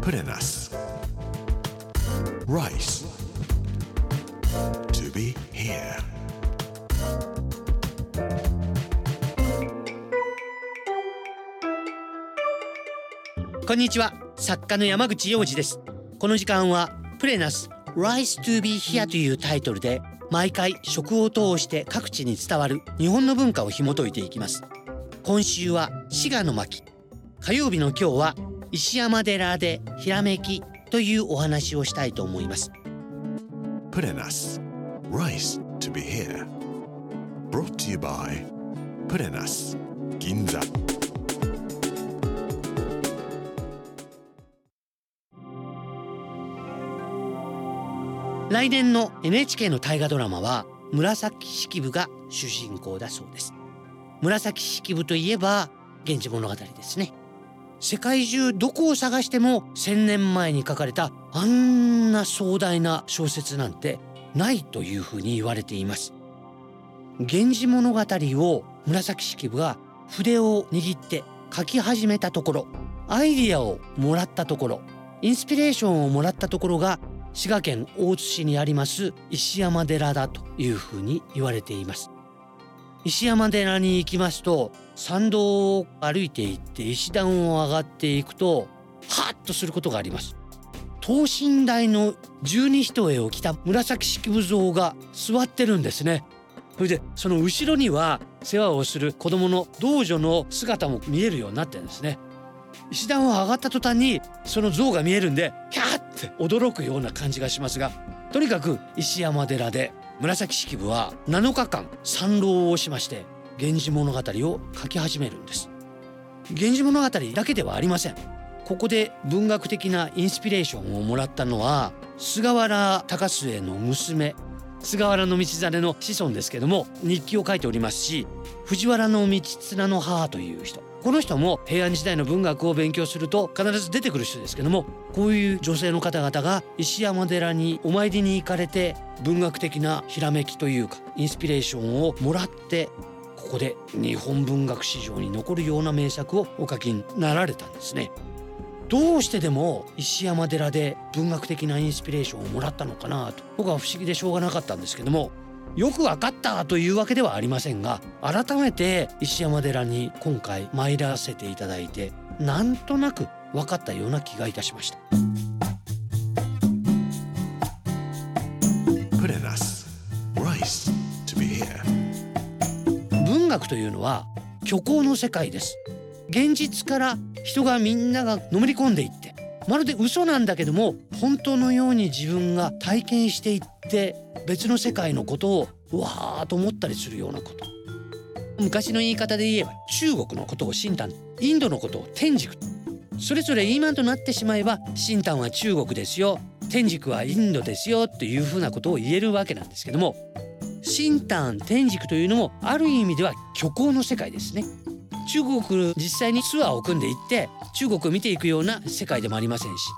Put in us. Rice. To be here. こんにちは作家の山口洋二ですこの時間はプレナス Rise to be here というタイトルで毎回食を通して各地に伝わる日本の文化を紐解いていきます今週は滋賀の巻火曜日の今日は石山寺でひらめきというお話をしたいと思います Put in us. Rice to be here. Brought to you by Put in us. Ginza. 来年の NHK の大河ドラマは紫式部が主人公だそうです紫式部といえば源氏物語ですね世界中どこを探しても千年前に書かれたあんな壮大な小説なんてないというふうに言われています。源氏物語を紫式部が筆を握って書き始めたところアイディアをもらったところインスピレーションをもらったところが滋賀県大津市にあります石山寺だというふうに言われています。石山寺に行きますと参道を歩いていって石段を上がっていくとハッとすることがあります。等身大の十二人絵を着た紫式部像が座ってるんですね。それでその後ろには世話をする子供の道女の姿も見えるようになってるんですね。石段を上がった途端にその像が見えるんでキャーって驚くような感じがしますがとにかく石山寺で紫式部は7日間参籠をしまして「源氏物語」を書き始めるんです。源氏物語だけではありません。ここで文学的なインスピレーションをもらったのは菅原高末の娘菅原道真の子孫ですけども日記を書いておりますし藤原道綱の母という人この人も平安時代の文学を勉強すると必ず出てくる人ですけどもこういう女性の方々が石山寺にお参りに行かれて文学的なひらめきというかインスピレーションをもらってここで日本文学史上に残るような名作をお書きになられたんですね。どうしてでも石山寺で文学的なインスピレーションをもらったのかなと。僕は不思議でしょうがなかったんですけどもよく分かったというわけではありませんが改めて石山寺に今回参らせていただいてなんとなく分かったような気がいたしました.文学というのは虚構の世界です。現実から人がみんながのめり込んでいってまるで嘘なんだけども本当のように自分が体験していって別の世界のことをうわーと思ったりするようなこと。昔の言い方で言えば中国のことを新丹インドのことを天竺それぞれ今となってしまえば新丹は中国ですよ。天竺はインドですよ。っていうふうなことを言えるわけなんですけども新丹天竺というのもある意味では虚構の世界ですね。中国実際にツアーを組んでいって中国を見ていくような世界でもありませんし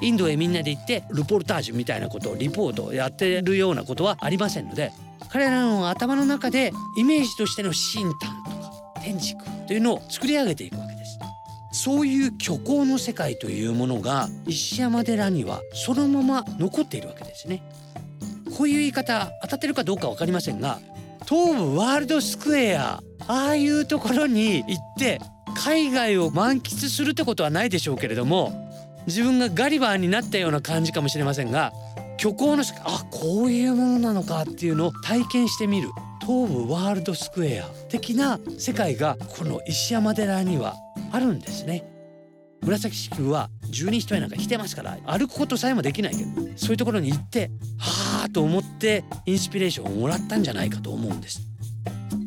インドへみんなで行ってルポルタージュみたいなことをリポートをやってるようなことはありませんので彼らの頭の中でイメージとしての新丹とか天竺というのを作り上げていくわけです。そういう虚構の世界というものが石山寺にはそのまま残っているわけですね。こういう言い方当たってるかどうか分かりませんが東武ワールドスクエアああいうところに行って海外を満喫するってことはないでしょうけれども自分がガリバーになったような感じかもしれませんが虚構のあこういうものなのかっていうのを体験してみる東武ワールドスクエア的な世界がこの石山寺にはあるんですね。紫式部は十二人なんか来てますから歩くことさえもできないけどそういうところに行ってはあと思ってインスピレーションをもらったんじゃないかと思うんです。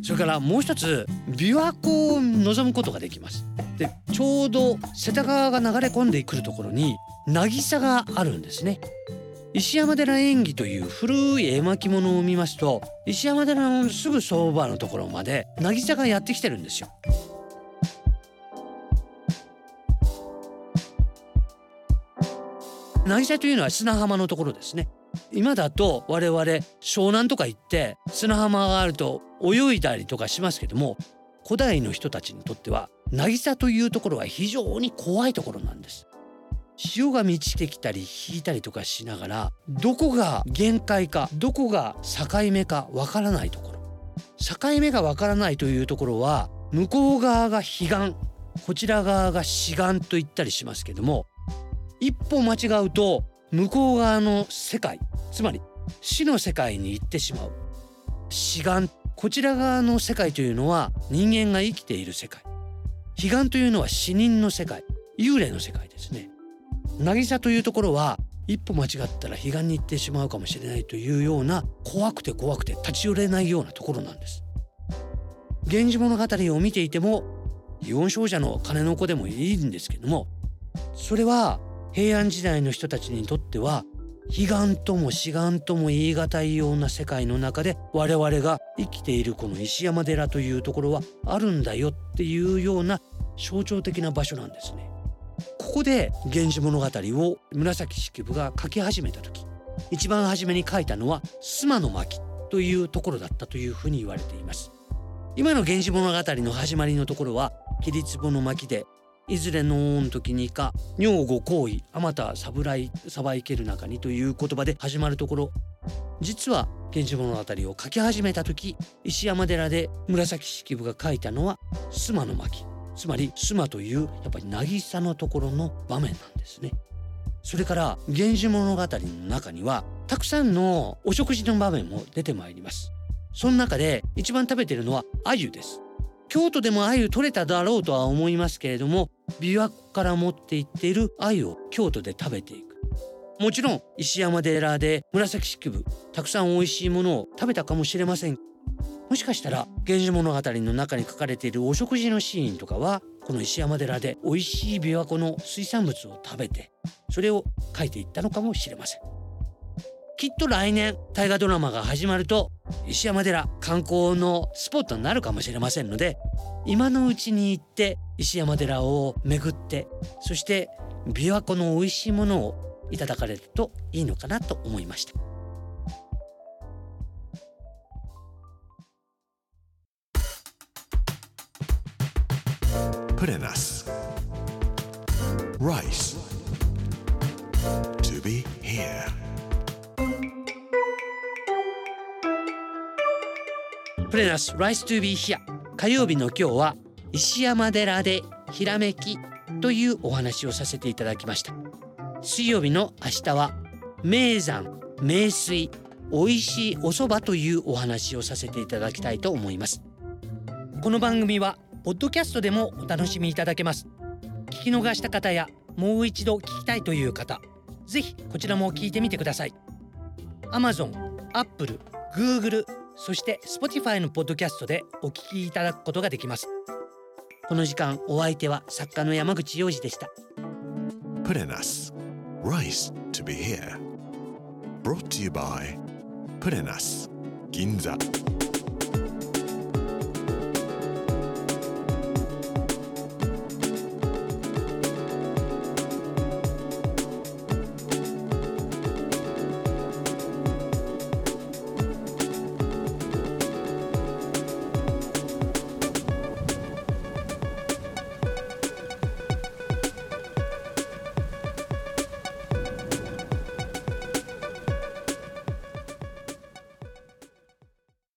それからもう一つ琵琶湖を望むことができます。でちょうど世田川が流れ込んでくるところに渚があるんですね。石山寺縁起という古い絵巻物を見ますと石山寺のすぐそばのところまで渚がやってきてるんですよ。渚というのは砂浜のところですね。今だと我々湘南とか行って砂浜があると泳いだりとかしますけども古代の人たちにとっては渚というところは非常に怖いところなんです。潮が満ちてきたり引いたりとかしながらどこが限界かどこが境目かわからないところ。境目がわからないというところは向こう側が彼岸こちら側が志願と言ったりしますけども一歩間違うと向こう側の世界つまり死の世界に行ってしまう。志願。こちら側の世界というのは人間が生きている世界。彼岸というのは死人の世界。幽霊の世界ですね。渚というところは一歩間違ったら彼岸に行ってしまうかもしれないというような怖くて怖くて立ち寄れないようなところなんです。源氏物語を見ていても四少女の鐘の子でもいいんですけどもそれは平安時代の人たちにとっては悲願とも志願とも言い難いような世界の中で我々が生きているこの石山寺というところはあるんだよっていうような象徴的な場所なんですね。ここで「源氏物語」を紫式部が書き始めた時一番初めに書いたのは須の巻というところだったというふうに言われています。今の「源氏物語」の始まりのところは桐壺の巻でいずれの恩時にか女御行為あまた侍さばいける中にという言葉で始まるところ実は「源氏物語」を書き始めた時石山寺で紫式部が書いたのは須磨の巻つまり須磨というやっぱり渚のところの場面なんですね。それから「源氏物語」の中にはたくさんのお食事の場面も出てまいります。その中で一番食べてるのは鮎です。京都でも鮎取れただろうとは思いますけれども琵琶湖から持って行っている鮎を京都で食べていく。もちろん石山寺で紫式部たくさん美味しいものを食べたかもしれません。もしかしたら「源氏物語」の中に書かれているお食事のシーンとかはこの石山寺で美味しい琵琶湖の水産物を食べてそれを書いていったのかもしれません。きっと来年大河ドラマが始まると石山寺観光のスポットになるかもしれませんので今のうちに行って石山寺を巡ってそして琵琶湖の美味しいものをいただかれるといいのかなと思いました。プレナス Rice. To be here. プレナス Rice to be here 火曜日の今日は石山寺でひらめきというお話をさせていただきました。水曜日の明日は名山名水美味しいお蕎麦というお話をさせていただきたいと思います。この番組はポッドキャストでもお楽しみいただけます。聞き逃した方やもう一度聞きたいという方ぜひこちらも聞いてみてください。Amazon、Apple、Google そして Spotify のポッドキャストでお聞きいただくことができますこの時間お相手は作家の山口洋二でした Put in us Rice to be here Brought to you by Put in us 銀座